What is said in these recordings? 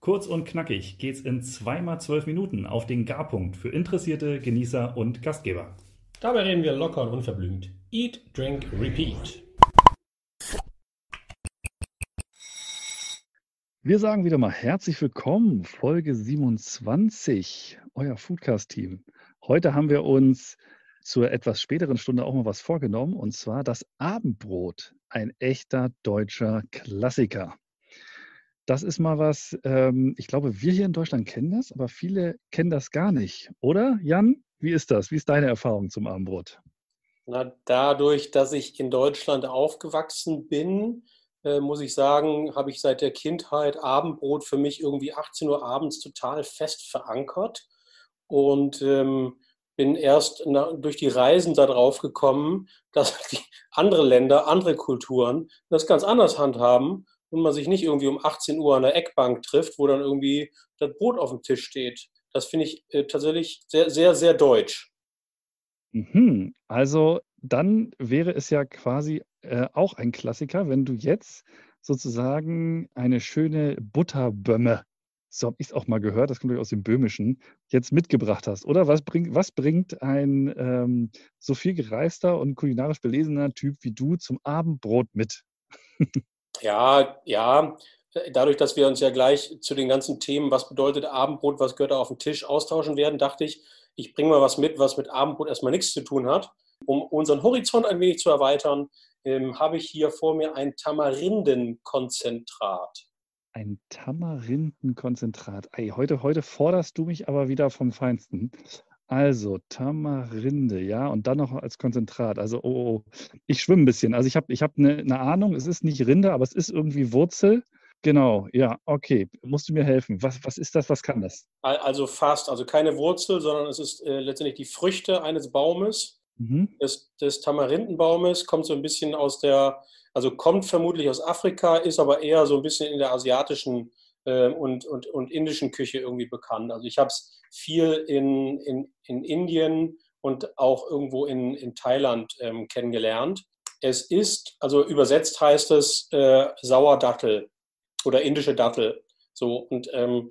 Kurz und knackig geht's in zweimal zwölf Minuten auf den Garpunkt für Interessierte, Genießer und Gastgeber. Dabei reden wir locker und unverblümt. Eat, Drink, Repeat. Wir sagen wieder mal herzlich willkommen, Folge 27, euer Foodcast-Team. Heute haben wir uns zur etwas späteren Stunde auch mal was vorgenommen, und zwar das Abendbrot, ein echter deutscher Klassiker. Das ist mal was, ähm, ich glaube, wir hier in Deutschland kennen das, aber viele kennen das gar nicht. Oder, Jan? Wie ist das? Wie ist deine Erfahrung zum Abendbrot? Na, dadurch, dass ich in Deutschland aufgewachsen bin, äh, muss ich sagen, habe ich seit der Kindheit Abendbrot für mich irgendwie 18 Uhr abends total fest verankert und ähm, bin erst na, durch die Reisen darauf gekommen, dass andere Länder, andere Kulturen das ganz anders handhaben und man sich nicht irgendwie um 18 Uhr an der Eckbank trifft, wo dann irgendwie das Brot auf dem Tisch steht. Das finde ich äh, tatsächlich sehr, sehr, sehr deutsch. Mhm. Also dann wäre es ja quasi äh, auch ein Klassiker, wenn du jetzt sozusagen eine schöne Butterbömme, so habe ich es auch mal gehört, das kommt aus dem Böhmischen, jetzt mitgebracht hast. Oder was, bring, was bringt ein ähm, so viel gereister und kulinarisch belesener Typ wie du zum Abendbrot mit? ja, ja, dadurch, dass wir uns ja gleich zu den ganzen Themen, was bedeutet Abendbrot, was gehört da auf den Tisch, austauschen werden, dachte ich, ich bringe mal was mit, was mit Abendbrot erstmal nichts zu tun hat. Um unseren Horizont ein wenig zu erweitern, ähm, habe ich hier vor mir ein Tamarindenkonzentrat. Ein Tamarindenkonzentrat. Ey, heute, heute forderst du mich aber wieder vom Feinsten. Also Tamarinde, ja, und dann noch als Konzentrat. Also, oh, oh. oh. ich schwimme ein bisschen. Also ich habe ich hab eine, eine Ahnung, es ist nicht Rinde, aber es ist irgendwie Wurzel. Genau, ja, okay. Musst du mir helfen? Was, was ist das? Was kann das? Also fast, also keine Wurzel, sondern es ist äh, letztendlich die Früchte eines Baumes, mhm. des, des Tamarindenbaumes, kommt so ein bisschen aus der, also kommt vermutlich aus Afrika, ist aber eher so ein bisschen in der asiatischen äh, und, und, und indischen Küche irgendwie bekannt. Also ich habe es viel in, in, in Indien und auch irgendwo in, in Thailand ähm, kennengelernt. Es ist, also übersetzt heißt es äh, Sauerdattel oder indische Dattel. So, und ähm,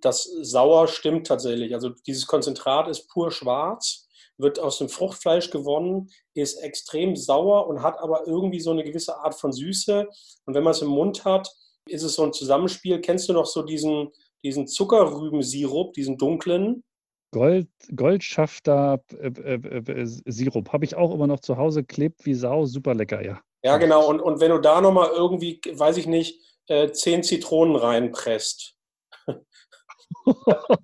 das Sauer stimmt tatsächlich. Also dieses Konzentrat ist pur schwarz, wird aus dem Fruchtfleisch gewonnen, ist extrem sauer und hat aber irgendwie so eine gewisse Art von Süße. Und wenn man es im Mund hat, ist es so ein Zusammenspiel. Kennst du noch so diesen, diesen Zuckerrübensirup, diesen dunklen? Gold, Goldschafter äh, äh, äh, Sirup habe ich auch immer noch zu Hause, klebt wie Sau, super lecker, ja. Ja, genau. Und, und wenn du da nochmal irgendwie, weiß ich nicht, äh, zehn Zitronen reinpresst,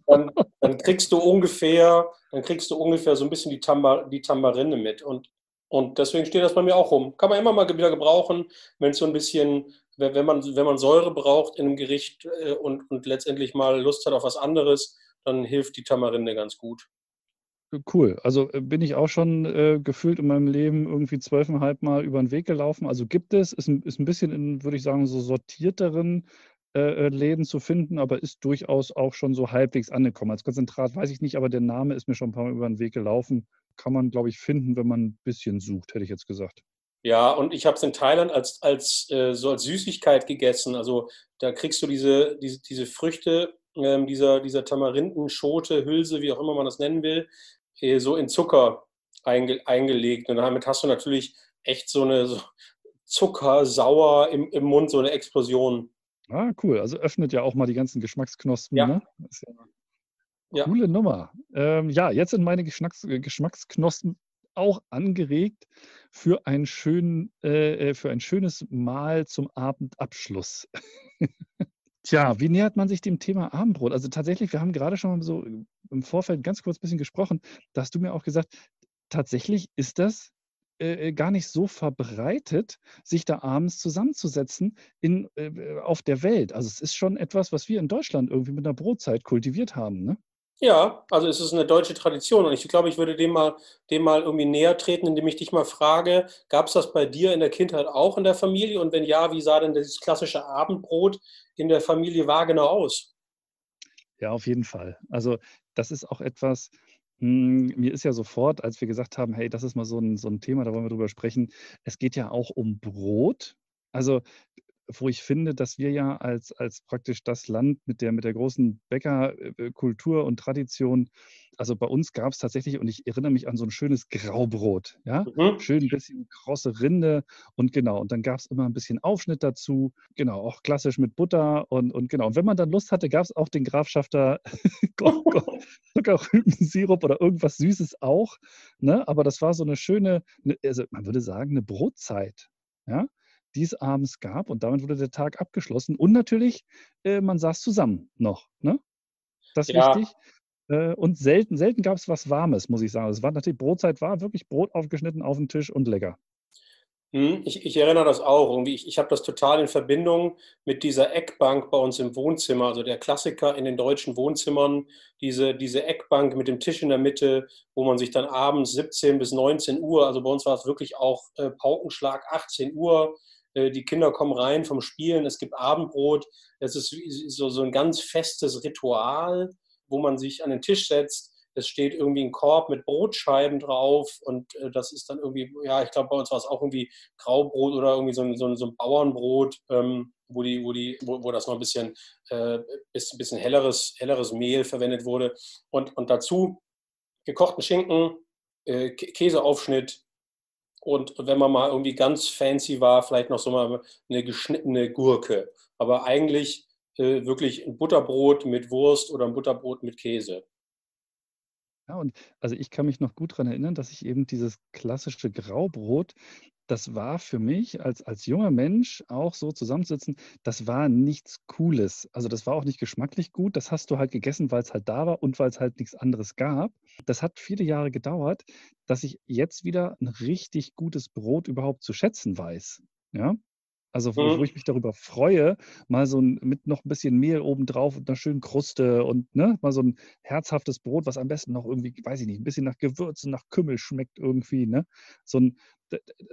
dann, dann, kriegst du ungefähr, dann kriegst du ungefähr so ein bisschen die, Tamba, die Tambarinde mit. Und, und deswegen steht das bei mir auch rum. Kann man immer mal wieder gebrauchen, wenn es so ein bisschen, wenn man, wenn man Säure braucht in einem Gericht äh, und, und letztendlich mal Lust hat auf was anderes, dann hilft die Tamarinde ganz gut. Cool. Also äh, bin ich auch schon äh, gefühlt in meinem Leben irgendwie zwölfeinhalb Mal über den Weg gelaufen. Also gibt es, ist ein, ist ein bisschen in, würde ich sagen, so sortierteren äh, äh, Läden zu finden, aber ist durchaus auch schon so halbwegs angekommen. Als Konzentrat weiß ich nicht, aber der Name ist mir schon ein paar Mal über den Weg gelaufen. Kann man, glaube ich, finden, wenn man ein bisschen sucht, hätte ich jetzt gesagt. Ja, und ich habe es in Thailand als, als, äh, so als Süßigkeit gegessen. Also da kriegst du diese, diese, diese Früchte, ähm, dieser, dieser Tamarindenschote, Hülse, wie auch immer man das nennen will, äh, so in Zucker einge eingelegt. Und damit hast du natürlich echt so eine so Zucker, sauer im, im Mund, so eine Explosion. Ah, cool. Also öffnet ja auch mal die ganzen Geschmacksknospen. Ja. Ne? Ja coole. Nummer. Ähm, ja, jetzt sind meine Geschmacks äh, Geschmacksknospen auch angeregt für ein, schön, äh, äh für ein schönes Mahl zum Abendabschluss. Tja, wie nähert man sich dem Thema Abendbrot? Also tatsächlich, wir haben gerade schon mal so im Vorfeld ganz kurz ein bisschen gesprochen. Da hast du mir auch gesagt, tatsächlich ist das äh, gar nicht so verbreitet, sich da abends zusammenzusetzen in, äh, auf der Welt. Also es ist schon etwas, was wir in Deutschland irgendwie mit einer Brotzeit kultiviert haben. Ne? Ja, also es ist eine deutsche Tradition und ich glaube, ich würde dem mal, dem mal irgendwie näher treten, indem ich dich mal frage, gab es das bei dir in der Kindheit auch in der Familie und wenn ja, wie sah denn das klassische Abendbrot in der Familie Wagener aus? Ja, auf jeden Fall. Also das ist auch etwas, hm, mir ist ja sofort, als wir gesagt haben, hey, das ist mal so ein, so ein Thema, da wollen wir drüber sprechen. Es geht ja auch um Brot. Also wo ich finde, dass wir ja als, als praktisch das Land mit der, mit der großen Bäckerkultur und Tradition, also bei uns gab es tatsächlich, und ich erinnere mich an so ein schönes Graubrot, ja, mhm. schön ein bisschen krosse Rinde und genau, und dann gab es immer ein bisschen Aufschnitt dazu, genau, auch klassisch mit Butter und, und genau, und wenn man dann Lust hatte, gab es auch den Grafschafter Zuckerrübensirup oder irgendwas Süßes auch, ne, aber das war so eine schöne, ne, also man würde sagen, eine Brotzeit, ja, die es abends gab. Und damit wurde der Tag abgeschlossen. Und natürlich, äh, man saß zusammen noch. Ne? Das ist ja. wichtig. Äh, und selten, selten gab es was Warmes, muss ich sagen. Es war natürlich Brotzeit, war wirklich Brot aufgeschnitten auf den Tisch und lecker. Hm, ich, ich, erinnere das auch. Irgendwie. Ich, ich habe das total in Verbindung mit dieser Eckbank bei uns im Wohnzimmer. Also der Klassiker in den deutschen Wohnzimmern, diese, diese Eckbank mit dem Tisch in der Mitte, wo man sich dann abends 17 bis 19 Uhr, also bei uns war es wirklich auch äh, Paukenschlag 18 Uhr, die Kinder kommen rein vom Spielen, es gibt Abendbrot. Es ist so, so ein ganz festes Ritual, wo man sich an den Tisch setzt. Es steht irgendwie ein Korb mit Brotscheiben drauf und äh, das ist dann irgendwie, ja, ich glaube, bei uns war es auch irgendwie Graubrot oder irgendwie so ein, so ein, so ein Bauernbrot, ähm, wo, die, wo, die, wo, wo das noch ein bisschen, äh, bisschen, bisschen helleres, helleres Mehl verwendet wurde. Und, und dazu gekochten Schinken, äh, Käseaufschnitt, und wenn man mal irgendwie ganz fancy war, vielleicht noch so mal eine geschnittene Gurke. Aber eigentlich äh, wirklich ein Butterbrot mit Wurst oder ein Butterbrot mit Käse. Ja, und also ich kann mich noch gut daran erinnern, dass ich eben dieses klassische Graubrot das war für mich als, als junger Mensch auch so zusammensitzen, das war nichts Cooles. Also das war auch nicht geschmacklich gut. Das hast du halt gegessen, weil es halt da war und weil es halt nichts anderes gab. Das hat viele Jahre gedauert, dass ich jetzt wieder ein richtig gutes Brot überhaupt zu schätzen weiß. Ja, also wo, mhm. wo, ich mich darüber freue, mal so ein, mit noch ein bisschen Mehl obendrauf und einer schönen Kruste und ne, mal so ein herzhaftes Brot, was am besten noch irgendwie, weiß ich nicht, ein bisschen nach Gewürzen, nach Kümmel schmeckt irgendwie. Ne? So, ein,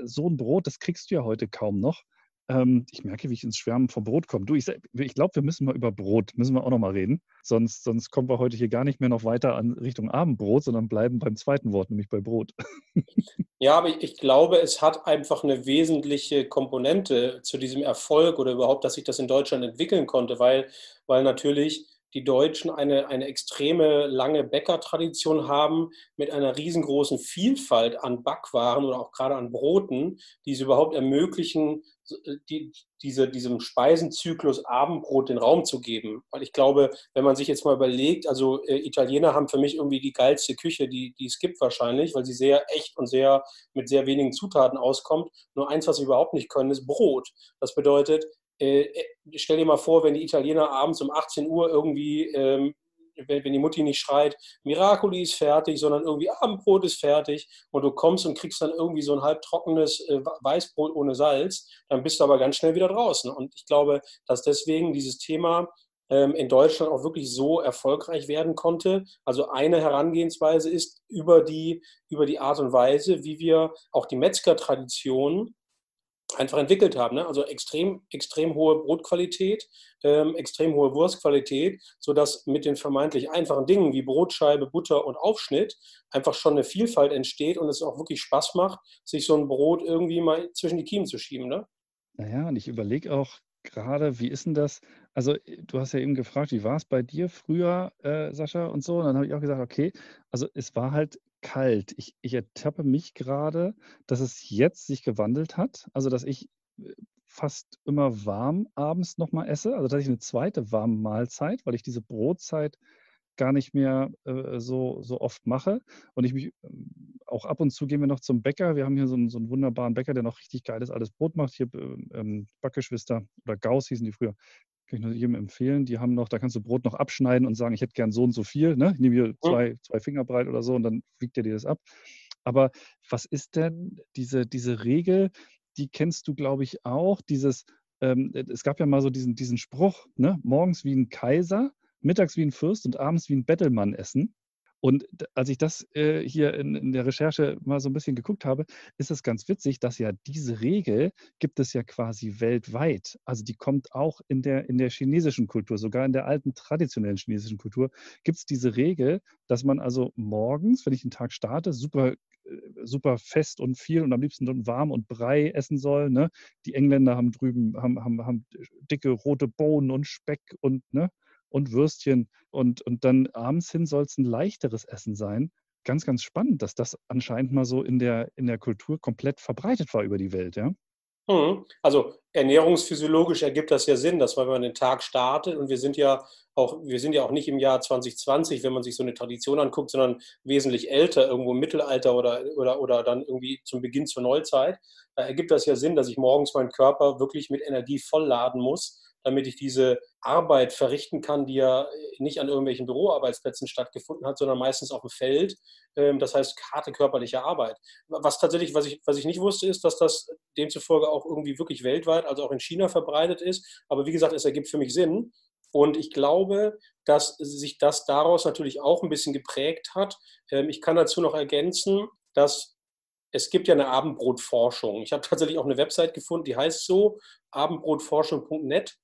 so ein Brot, das kriegst du ja heute kaum noch. Ähm, ich merke, wie ich ins Schwärmen vom Brot komme. Du, ich, ich glaube, wir müssen mal über Brot, müssen wir auch noch mal reden. Sonst, sonst kommen wir heute hier gar nicht mehr noch weiter an Richtung Abendbrot, sondern bleiben beim zweiten Wort, nämlich bei Brot. Ja, aber ich, glaube, es hat einfach eine wesentliche Komponente zu diesem Erfolg oder überhaupt, dass sich das in Deutschland entwickeln konnte, weil, weil natürlich die Deutschen eine, eine extreme lange Bäckertradition haben mit einer riesengroßen Vielfalt an Backwaren oder auch gerade an Broten, die es überhaupt ermöglichen, äh, die, diese, diesem Speisenzyklus Abendbrot den Raum zu geben. Weil ich glaube, wenn man sich jetzt mal überlegt, also äh, Italiener haben für mich irgendwie die geilste Küche, die, die es gibt wahrscheinlich, weil sie sehr echt und sehr mit sehr wenigen Zutaten auskommt. Nur eins, was sie überhaupt nicht können, ist Brot. Das bedeutet, äh, äh, stell dir mal vor, wenn die Italiener abends um 18 Uhr irgendwie, ähm, wenn, wenn, die Mutti nicht schreit, Miracoli ist fertig, sondern irgendwie Abendbrot ist fertig und du kommst und kriegst dann irgendwie so ein halbtrockenes äh, Weißbrot ohne Salz, dann bist du aber ganz schnell wieder draußen. Und ich glaube, dass deswegen dieses Thema ähm, in Deutschland auch wirklich so erfolgreich werden konnte. Also eine Herangehensweise ist über die, über die Art und Weise, wie wir auch die Metzgertradition einfach entwickelt haben. Ne? Also extrem, extrem hohe Brotqualität, ähm, extrem hohe Wurstqualität, sodass mit den vermeintlich einfachen Dingen wie Brotscheibe, Butter und Aufschnitt einfach schon eine Vielfalt entsteht und es auch wirklich Spaß macht, sich so ein Brot irgendwie mal zwischen die Kiemen zu schieben. Ne? Naja, und ich überlege auch gerade, wie ist denn das? Also, du hast ja eben gefragt, wie war es bei dir früher, äh, Sascha, und so. Und dann habe ich auch gesagt, okay, also es war halt kalt. Ich, ich ertappe mich gerade, dass es jetzt sich gewandelt hat. Also, dass ich äh, fast immer warm abends nochmal esse. Also, dass ich eine zweite warme Mahlzeit, weil ich diese Brotzeit gar nicht mehr äh, so, so oft mache. Und ich mich ähm, auch ab und zu gehen wir noch zum Bäcker. Wir haben hier so einen, so einen wunderbaren Bäcker, der noch richtig geiles altes Brot macht. Hier ähm, ähm Backgeschwister oder Gauss hießen die früher. Kann ich nur jedem empfehlen. Die haben noch, da kannst du Brot noch abschneiden und sagen, ich hätte gern so und so viel. Ne? Ich nehme hier zwei, zwei Finger breit oder so und dann wiegt er dir das ab. Aber was ist denn diese, diese Regel, die kennst du, glaube ich, auch, dieses, ähm, es gab ja mal so diesen, diesen Spruch, ne? morgens wie ein Kaiser, mittags wie ein Fürst und abends wie ein Bettelmann essen. Und als ich das äh, hier in, in, der Recherche mal so ein bisschen geguckt habe, ist es ganz witzig, dass ja diese Regel gibt es ja quasi weltweit. Also die kommt auch in der, in der chinesischen Kultur, sogar in der alten traditionellen chinesischen Kultur gibt es diese Regel, dass man also morgens, wenn ich den Tag starte, super äh, super fest und viel und am liebsten warm und Brei essen soll. Ne? Die Engländer haben drüben haben, haben, haben dicke rote Bohnen und Speck und ne? Und Würstchen. Und, und dann abends hin soll es ein leichteres Essen sein. Ganz, ganz spannend, dass das anscheinend mal so in der, in der Kultur komplett verbreitet war über die Welt, ja. Mhm. Also ernährungsphysiologisch ergibt das ja Sinn, dass wenn man den Tag startet und wir sind ja auch, wir sind ja auch nicht im Jahr 2020, wenn man sich so eine Tradition anguckt, sondern wesentlich älter, irgendwo im Mittelalter oder, oder, oder dann irgendwie zum Beginn zur Neuzeit. Da ergibt das ja Sinn, dass ich morgens meinen Körper wirklich mit Energie vollladen muss, damit ich diese Arbeit verrichten kann, die ja nicht an irgendwelchen Büroarbeitsplätzen stattgefunden hat, sondern meistens auf dem Feld. Ähm, das heißt, harte körperliche Arbeit. Was tatsächlich, was ich, was ich nicht wusste, ist, dass das demzufolge auch irgendwie wirklich weltweit, also auch in China verbreitet ist. Aber wie gesagt, es ergibt für mich Sinn. Und ich glaube, dass sich das daraus natürlich auch ein bisschen geprägt hat. Ähm, ich kann dazu noch ergänzen, dass es gibt ja eine Abendbrotforschung. Ich habe tatsächlich auch eine Website gefunden, die heißt so abendbrotforschung.net.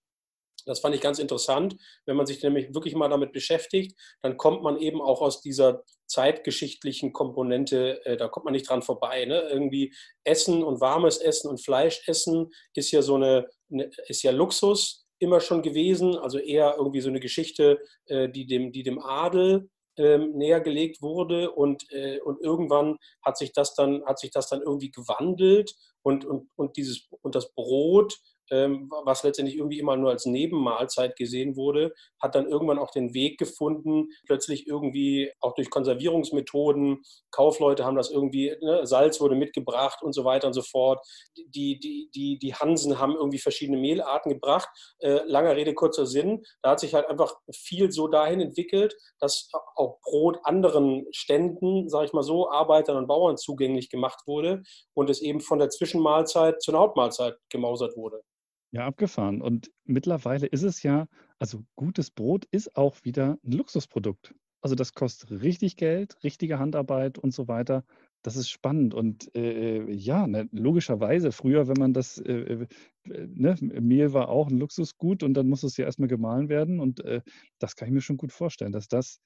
Das fand ich ganz interessant. Wenn man sich nämlich wirklich mal damit beschäftigt, dann kommt man eben auch aus dieser zeitgeschichtlichen Komponente, äh, da kommt man nicht dran vorbei. Ne? Irgendwie Essen und warmes Essen und Fleischessen ist ja so eine, eine, ist ja Luxus immer schon gewesen, also eher irgendwie so eine Geschichte, äh, die, dem, die dem Adel ähm, näher gelegt wurde und, äh, und irgendwann hat sich das dann, hat sich das dann irgendwie gewandelt und, und, und, dieses, und das Brot was letztendlich irgendwie immer nur als Nebenmahlzeit gesehen wurde, hat dann irgendwann auch den Weg gefunden, plötzlich irgendwie auch durch Konservierungsmethoden, Kaufleute haben das irgendwie, ne, Salz wurde mitgebracht und so weiter und so fort. Die, die, die, die Hansen haben irgendwie verschiedene Mehlarten gebracht. Äh, langer Rede, kurzer Sinn. Da hat sich halt einfach viel so dahin entwickelt, dass auch Brot anderen Ständen, sage ich mal so, Arbeitern und Bauern zugänglich gemacht wurde und es eben von der Zwischenmahlzeit zur Hauptmahlzeit gemausert wurde. Ja, abgefahren. Und mittlerweile ist es ja, also gutes Brot ist auch wieder ein Luxusprodukt. Also das kostet richtig Geld, richtige Handarbeit und so weiter. Das ist spannend. Und äh, ja, ne, logischerweise, früher, wenn man das, äh, äh, ne, Mehl war auch ein Luxusgut und dann muss es ja erstmal gemahlen werden. Und äh, das kann ich mir schon gut vorstellen, dass das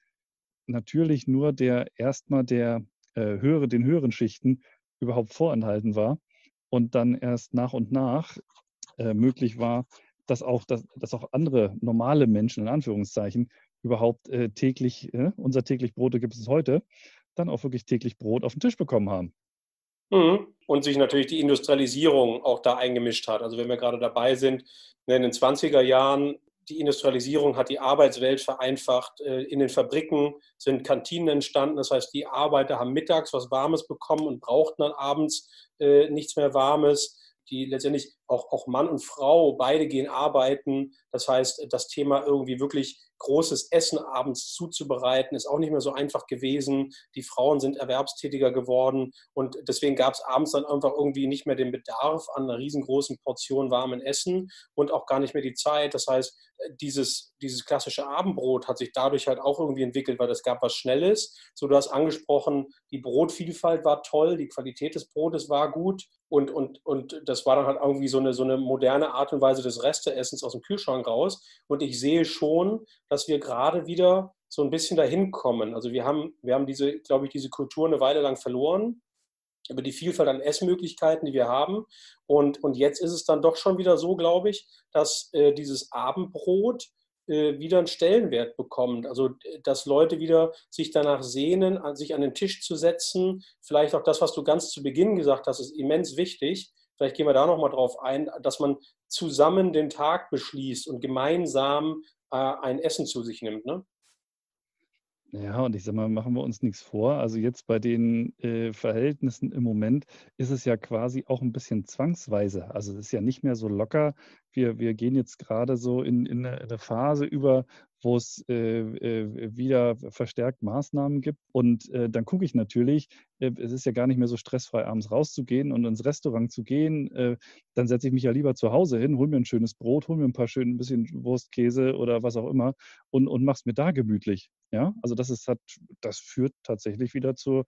natürlich nur der erstmal der äh, höhere, den höheren Schichten überhaupt vorenthalten war und dann erst nach und nach äh, möglich war, dass auch, dass, dass auch andere normale Menschen in Anführungszeichen überhaupt äh, täglich, äh, unser täglich Brot gibt es heute, dann auch wirklich täglich Brot auf den Tisch bekommen haben. Mhm. Und sich natürlich die Industrialisierung auch da eingemischt hat. Also wenn wir gerade dabei sind, ne, in den 20er Jahren, die Industrialisierung hat die Arbeitswelt vereinfacht. Äh, in den Fabriken sind Kantinen entstanden. Das heißt, die Arbeiter haben mittags was Warmes bekommen und brauchten dann abends äh, nichts mehr Warmes die letztendlich auch, auch Mann und Frau, beide gehen arbeiten. Das heißt, das Thema irgendwie wirklich großes Essen abends zuzubereiten, ist auch nicht mehr so einfach gewesen. Die Frauen sind erwerbstätiger geworden und deswegen gab es abends dann einfach irgendwie nicht mehr den Bedarf an einer riesengroßen Portion warmen Essen und auch gar nicht mehr die Zeit. Das heißt, dieses, dieses klassische Abendbrot hat sich dadurch halt auch irgendwie entwickelt, weil es gab was Schnelles. So, du hast angesprochen, die Brotvielfalt war toll, die Qualität des Brotes war gut und, und, und das war dann halt irgendwie so eine, so eine moderne Art und Weise des Resteessens aus dem Kühlschrank raus. Und ich sehe schon, dass wir gerade wieder so ein bisschen dahin kommen. Also wir haben, wir haben diese, glaube ich, diese Kultur eine Weile lang verloren über die Vielfalt an Essmöglichkeiten, die wir haben. Und, und jetzt ist es dann doch schon wieder so, glaube ich, dass äh, dieses Abendbrot wieder einen Stellenwert bekommt. Also, dass Leute wieder sich danach sehnen, sich an den Tisch zu setzen. Vielleicht auch das, was du ganz zu Beginn gesagt hast, ist immens wichtig. Vielleicht gehen wir da nochmal drauf ein, dass man zusammen den Tag beschließt und gemeinsam äh, ein Essen zu sich nimmt. Ne? Ja, und ich sage mal, machen wir uns nichts vor. Also jetzt bei den äh, Verhältnissen im Moment ist es ja quasi auch ein bisschen zwangsweise. Also es ist ja nicht mehr so locker. Wir, wir gehen jetzt gerade so in, in, eine, Phase über, wo es äh, äh, wieder verstärkt Maßnahmen gibt. Und äh, dann gucke ich natürlich, äh, es ist ja gar nicht mehr so stressfrei, abends rauszugehen und ins Restaurant zu gehen. Äh, dann setze ich mich ja lieber zu Hause hin, hole mir ein schönes Brot, hole mir ein paar schön ein bisschen Wurstkäse oder was auch immer und, und mache es mir da gemütlich. Ja, also das ist hat, das führt tatsächlich wieder zu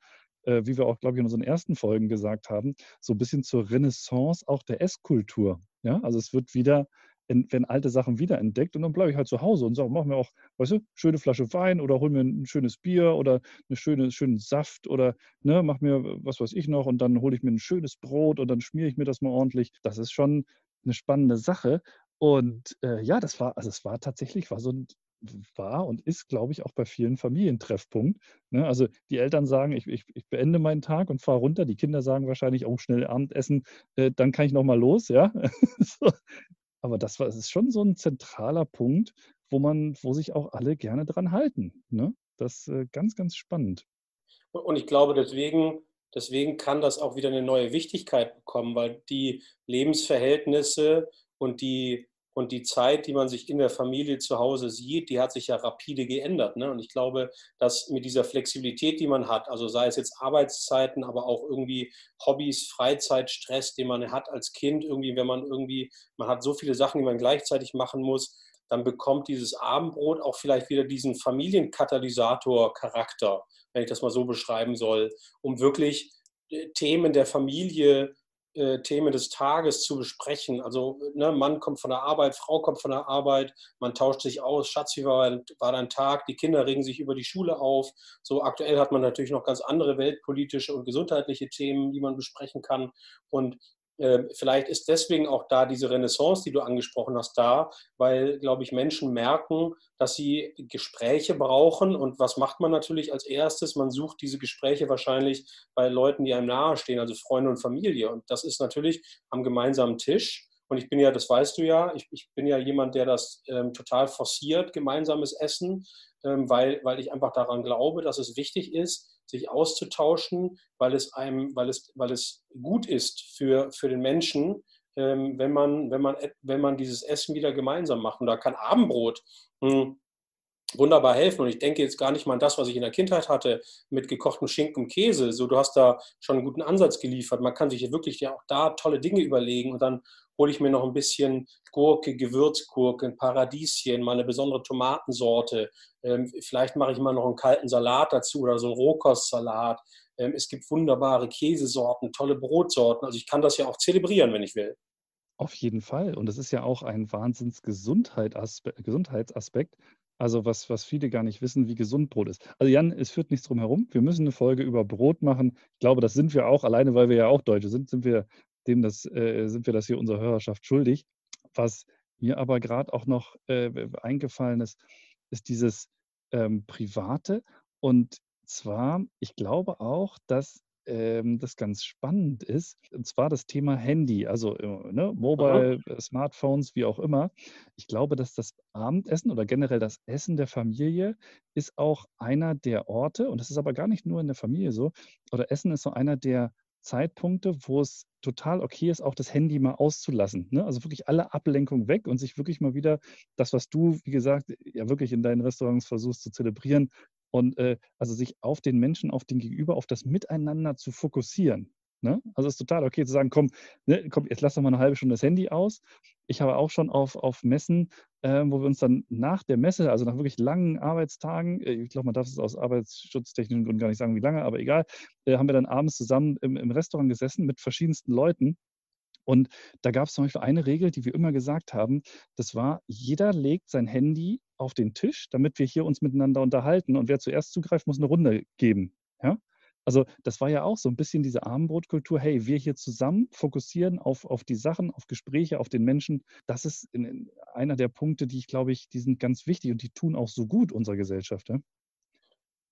äh, wie wir auch, glaube ich, in unseren ersten Folgen gesagt haben, so ein bisschen zur Renaissance auch der Esskultur. Ja, also es wird wieder werden alte Sachen wiederentdeckt und dann bleibe ich halt zu Hause und sage, mach mir auch, weißt du, schöne Flasche Wein oder hol mir ein schönes Bier oder einen schöne, schönen Saft oder ne, mach mir was weiß ich noch und dann hole ich mir ein schönes Brot und dann schmiere ich mir das mal ordentlich. Das ist schon eine spannende Sache. Und äh, ja, das war, also es war tatsächlich, war so ein, war und ist, glaube ich, auch bei vielen Familientreffpunkt. Ne? Also die Eltern sagen, ich, ich, ich, beende meinen Tag und fahre runter. Die Kinder sagen wahrscheinlich, oh, schnell Abendessen, äh, dann kann ich noch mal los. Ja? so. Aber das, war, das ist schon so ein zentraler Punkt, wo man, wo sich auch alle gerne dran halten. Ne? Das ist äh, ganz, ganz spannend. Und ich glaube, deswegen, deswegen kann das auch wieder eine neue Wichtigkeit bekommen, weil die Lebensverhältnisse und die und die Zeit, die man sich in der Familie zu Hause sieht, die hat sich ja rapide geändert. Ne? Und ich glaube, dass mit dieser Flexibilität, die man hat, also sei es jetzt Arbeitszeiten, aber auch irgendwie Hobbys, Freizeit, Stress, den man hat als Kind, irgendwie, wenn man irgendwie, man hat so viele Sachen, die man gleichzeitig machen muss, dann bekommt dieses Abendbrot auch vielleicht wieder diesen Familienkatalysator-Charakter, wenn ich das mal so beschreiben soll, um wirklich äh, Themen der Familie äh, Themen des Tages zu besprechen. Also ne, Mann kommt von der Arbeit, Frau kommt von der Arbeit, man tauscht sich aus, Schatz, wie war, war dein Tag? Die Kinder regen sich über die Schule auf. So aktuell hat man natürlich noch ganz andere weltpolitische und gesundheitliche Themen, die man besprechen kann. Und vielleicht ist deswegen auch da diese Renaissance, die du angesprochen hast, da, weil, glaube ich, Menschen merken, dass sie Gespräche brauchen. Und was macht man natürlich als erstes? Man sucht diese Gespräche wahrscheinlich bei Leuten, die einem nahestehen, also Freunde und Familie. Und das ist natürlich am gemeinsamen Tisch. Und ich bin ja, das weißt du ja, ich, ich bin ja jemand, der das ähm, total forciert, gemeinsames Essen, ähm, weil, weil ich einfach daran glaube, dass es wichtig ist, sich auszutauschen, weil es einem, weil es, weil es gut ist für, für den Menschen, ähm, wenn, man, wenn, man, wenn man dieses Essen wieder gemeinsam macht. Und da kann Abendbrot hm, wunderbar helfen. Und ich denke jetzt gar nicht mal an das, was ich in der Kindheit hatte, mit gekochtem Schinken und Käse. So, du hast da schon einen guten Ansatz geliefert. Man kann sich wirklich ja auch da tolle Dinge überlegen und dann hole ich mir noch ein bisschen Gurke, Gewürzgurke, ein Paradieschen, mal eine besondere Tomatensorte. Ähm, vielleicht mache ich mal noch einen kalten Salat dazu oder so einen Rohkostsalat. Ähm, es gibt wunderbare Käsesorten, tolle Brotsorten. Also ich kann das ja auch zelebrieren, wenn ich will. Auf jeden Fall. Und das ist ja auch ein Wahnsinns Gesundheitsaspekt. Also was, was viele gar nicht wissen, wie gesund Brot ist. Also Jan, es führt nichts drum herum. Wir müssen eine Folge über Brot machen. Ich glaube, das sind wir auch. Alleine, weil wir ja auch Deutsche sind, sind wir dem das, äh, sind wir das hier unserer Hörerschaft schuldig. Was mir aber gerade auch noch äh, eingefallen ist, ist dieses ähm, Private. Und zwar, ich glaube auch, dass ähm, das ganz spannend ist, und zwar das Thema Handy, also äh, ne, Mobile, Aha. Äh, Smartphones, wie auch immer. Ich glaube, dass das Abendessen oder generell das Essen der Familie ist auch einer der Orte, und das ist aber gar nicht nur in der Familie so, oder Essen ist so einer der Zeitpunkte, wo es total okay ist, auch das Handy mal auszulassen. Ne? Also wirklich alle Ablenkung weg und sich wirklich mal wieder das, was du, wie gesagt, ja wirklich in deinen Restaurants versuchst zu zelebrieren und äh, also sich auf den Menschen, auf den Gegenüber, auf das Miteinander zu fokussieren. Ne? Also es ist total okay zu sagen, komm, ne, komm, jetzt lass doch mal eine halbe Stunde das Handy aus. Ich habe auch schon auf, auf Messen, äh, wo wir uns dann nach der Messe, also nach wirklich langen Arbeitstagen, äh, ich glaube, man darf es aus arbeitsschutztechnischen Gründen gar nicht sagen, wie lange, aber egal, äh, haben wir dann abends zusammen im, im Restaurant gesessen mit verschiedensten Leuten. Und da gab es zum Beispiel eine Regel, die wir immer gesagt haben, das war, jeder legt sein Handy auf den Tisch, damit wir hier uns miteinander unterhalten. Und wer zuerst zugreift, muss eine Runde geben. Ja? Also das war ja auch so ein bisschen diese Armbrotkultur. Hey, wir hier zusammen fokussieren auf, auf die Sachen, auf Gespräche, auf den Menschen. Das ist in, in einer der Punkte, die ich glaube ich, die sind ganz wichtig und die tun auch so gut unserer Gesellschaft. Ja,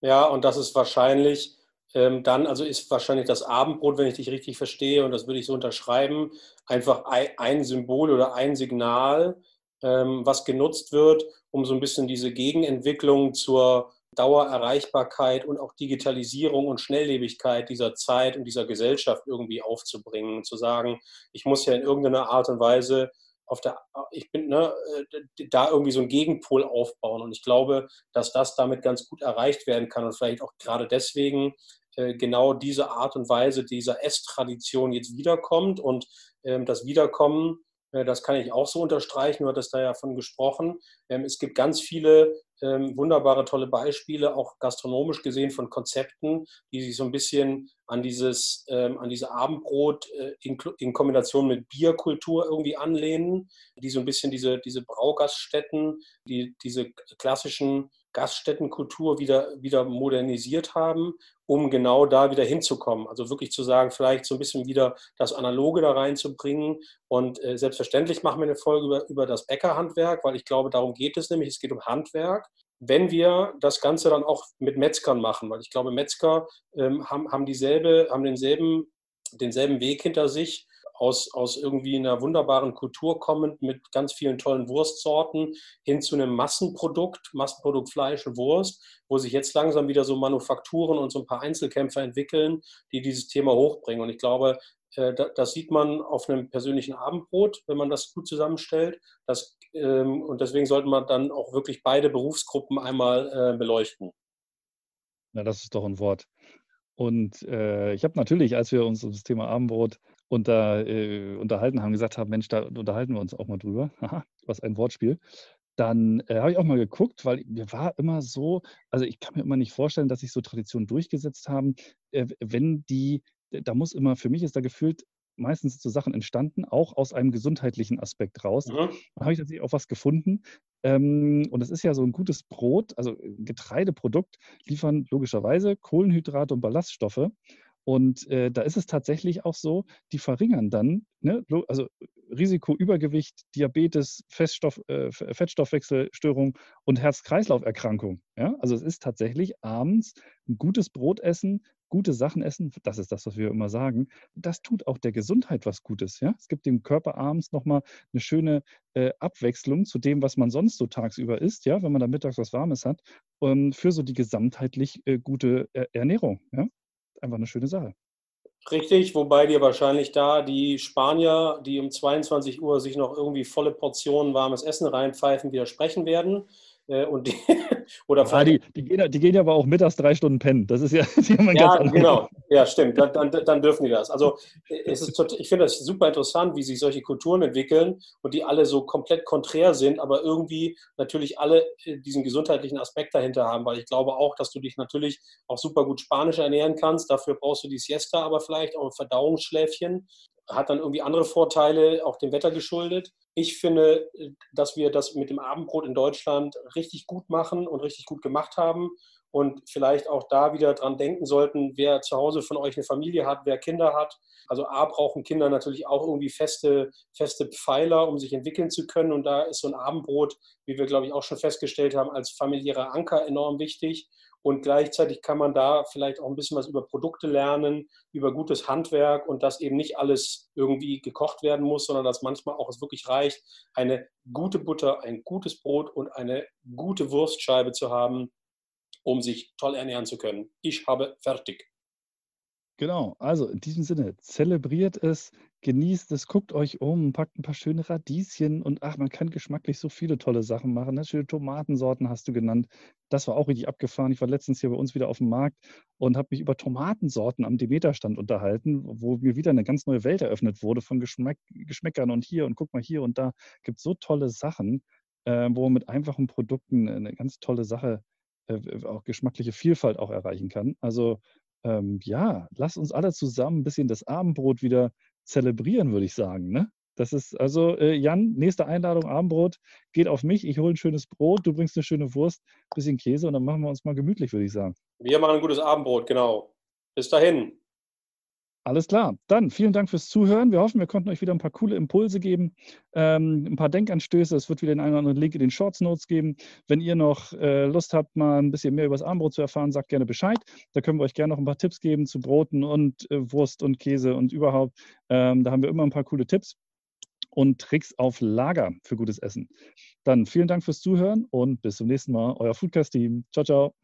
ja und das ist wahrscheinlich ähm, dann, also ist wahrscheinlich das Abendbrot, wenn ich dich richtig verstehe, und das würde ich so unterschreiben, einfach ein Symbol oder ein Signal, ähm, was genutzt wird, um so ein bisschen diese Gegenentwicklung zur Dauererreichbarkeit und auch Digitalisierung und Schnelllebigkeit dieser Zeit und dieser Gesellschaft irgendwie aufzubringen zu sagen, ich muss ja in irgendeiner Art und Weise auf der, ich bin, ne, äh, da irgendwie so einen Gegenpol aufbauen. Und ich glaube, dass das damit ganz gut erreicht werden kann und vielleicht auch gerade deswegen genau diese Art und Weise dieser Esstradition jetzt wiederkommt und ähm, das Wiederkommen äh, das kann ich auch so unterstreichen, du hattest da ja von gesprochen. Ähm, es gibt ganz viele ähm, wunderbare, tolle Beispiele, auch gastronomisch gesehen von Konzepten, die sich so ein bisschen an dieses, an diese Abendbrot äh, in, Kombination mit Bierkultur irgendwie anlehnen, die so ein bisschen diese, diese Braugaststätten, die, diese klassischen Gaststättenkultur wieder, wieder modernisiert haben, um genau da wieder hinzukommen. Also wirklich zu sagen, vielleicht so ein bisschen wieder das Analoge da reinzubringen. Und äh, selbstverständlich machen wir eine Folge über, über das Bäckerhandwerk, weil ich glaube, darum geht es nämlich. Es geht um Handwerk. Wenn wir das Ganze dann auch mit Metzgern machen, weil ich glaube, Metzger ähm, haben, haben dieselbe, haben denselben, denselben Weg hinter sich, aus, aus irgendwie einer wunderbaren Kultur kommend mit ganz vielen tollen Wurstsorten hin zu einem Massenprodukt, Massenprodukt Fleisch und Wurst, wo sich jetzt langsam wieder so Manufakturen und so ein paar Einzelkämpfer entwickeln, die dieses Thema hochbringen. Und ich glaube, äh, das sieht man auf einem persönlichen Abendbrot, wenn man das gut zusammenstellt. Das, ähm, und deswegen sollte man dann auch wirklich beide Berufsgruppen einmal äh, beleuchten. Na, das ist doch ein Wort. Und äh, ich habe natürlich, als wir uns um das Thema Abendbrot unter, äh, unterhalten haben, gesagt haben, Mensch, da unterhalten wir uns auch mal drüber. Haha, was ein Wortspiel. Dann äh, habe ich auch mal geguckt, weil mir war immer so, also ich kann mir immer nicht vorstellen, dass sich so Traditionen durchgesetzt haben, äh, wenn die, da muss immer, für mich ist da gefühlt meistens so Sachen entstanden, auch aus einem gesundheitlichen Aspekt raus. Mhm. Da habe ich tatsächlich auch was gefunden. Ähm, und das ist ja so ein gutes Brot, also Getreideprodukt, liefern logischerweise Kohlenhydrate und Ballaststoffe. Und äh, da ist es tatsächlich auch so, die verringern dann, ne, also Risiko Übergewicht, Diabetes, Feststoff, äh, Fettstoffwechselstörung und Herz-Kreislauf-Erkrankung. Ja? Also es ist tatsächlich abends ein gutes Brot essen, gute Sachen essen, das ist das, was wir immer sagen. Das tut auch der Gesundheit was Gutes. Ja? Es gibt dem Körper abends nochmal eine schöne äh, Abwechslung zu dem, was man sonst so tagsüber isst, ja? wenn man da mittags was Warmes hat, um, für so die gesamtheitlich äh, gute Ernährung. Ja? Einfach eine schöne Sache. Richtig, wobei dir wahrscheinlich da die Spanier, die um 22 Uhr sich noch irgendwie volle Portionen warmes Essen reinpfeifen, widersprechen werden. Äh, und die, oder ja, die, die, gehen, die gehen ja aber auch mittags drei Stunden pennen. Das ist ja, ja genau. Ja, stimmt. Dann, dann, dann, dürfen die das. Also es ist ich finde das super interessant, wie sich solche Kulturen entwickeln und die alle so komplett konträr sind, aber irgendwie natürlich alle äh, diesen gesundheitlichen Aspekt dahinter haben, weil ich glaube auch, dass du dich natürlich auch super gut Spanisch ernähren kannst. Dafür brauchst du die Siesta aber vielleicht, auch ein Verdauungsschläfchen hat dann irgendwie andere Vorteile, auch dem Wetter geschuldet. Ich finde, dass wir das mit dem Abendbrot in Deutschland richtig gut machen und richtig gut gemacht haben und vielleicht auch da wieder dran denken sollten, wer zu Hause von euch eine Familie hat, wer Kinder hat. Also A brauchen Kinder natürlich auch irgendwie feste, feste Pfeiler, um sich entwickeln zu können. Und da ist so ein Abendbrot, wie wir, glaube ich, auch schon festgestellt haben, als familiärer Anker enorm wichtig. Und gleichzeitig kann man da vielleicht auch ein bisschen was über Produkte lernen, über gutes Handwerk und dass eben nicht alles irgendwie gekocht werden muss, sondern dass manchmal auch es wirklich reicht, eine gute Butter, ein gutes Brot und eine gute Wurstscheibe zu haben, um sich toll ernähren zu können. Ich habe fertig. Genau, also in diesem Sinne, zelebriert es, genießt es, guckt euch um, packt ein paar schöne Radieschen und ach, man kann geschmacklich so viele tolle Sachen machen. Ne? Schöne Tomatensorten hast du genannt. Das war auch richtig abgefahren. Ich war letztens hier bei uns wieder auf dem Markt und habe mich über Tomatensorten am Demeterstand unterhalten, wo mir wieder eine ganz neue Welt eröffnet wurde von Geschmack, Geschmäckern und hier und guck mal hier und da. Gibt so tolle Sachen, äh, wo man mit einfachen Produkten eine ganz tolle Sache, äh, auch geschmackliche Vielfalt auch erreichen kann. Also ähm, ja, lass uns alle zusammen ein bisschen das Abendbrot wieder zelebrieren, würde ich sagen. Ne? Das ist also, äh, Jan, nächste Einladung, Abendbrot, geht auf mich. Ich hole ein schönes Brot, du bringst eine schöne Wurst, ein bisschen Käse und dann machen wir uns mal gemütlich, würde ich sagen. Wir machen ein gutes Abendbrot, genau. Bis dahin. Alles klar. Dann vielen Dank fürs Zuhören. Wir hoffen, wir konnten euch wieder ein paar coole Impulse geben, ähm, ein paar Denkanstöße. Es wird wieder den einen oder anderen Link in den Shorts Notes geben. Wenn ihr noch äh, Lust habt, mal ein bisschen mehr über das Armbrot zu erfahren, sagt gerne Bescheid. Da können wir euch gerne noch ein paar Tipps geben zu Broten und äh, Wurst und Käse und überhaupt. Ähm, da haben wir immer ein paar coole Tipps und Tricks auf Lager für gutes Essen. Dann vielen Dank fürs Zuhören und bis zum nächsten Mal. Euer Foodcast-Team. Ciao, ciao.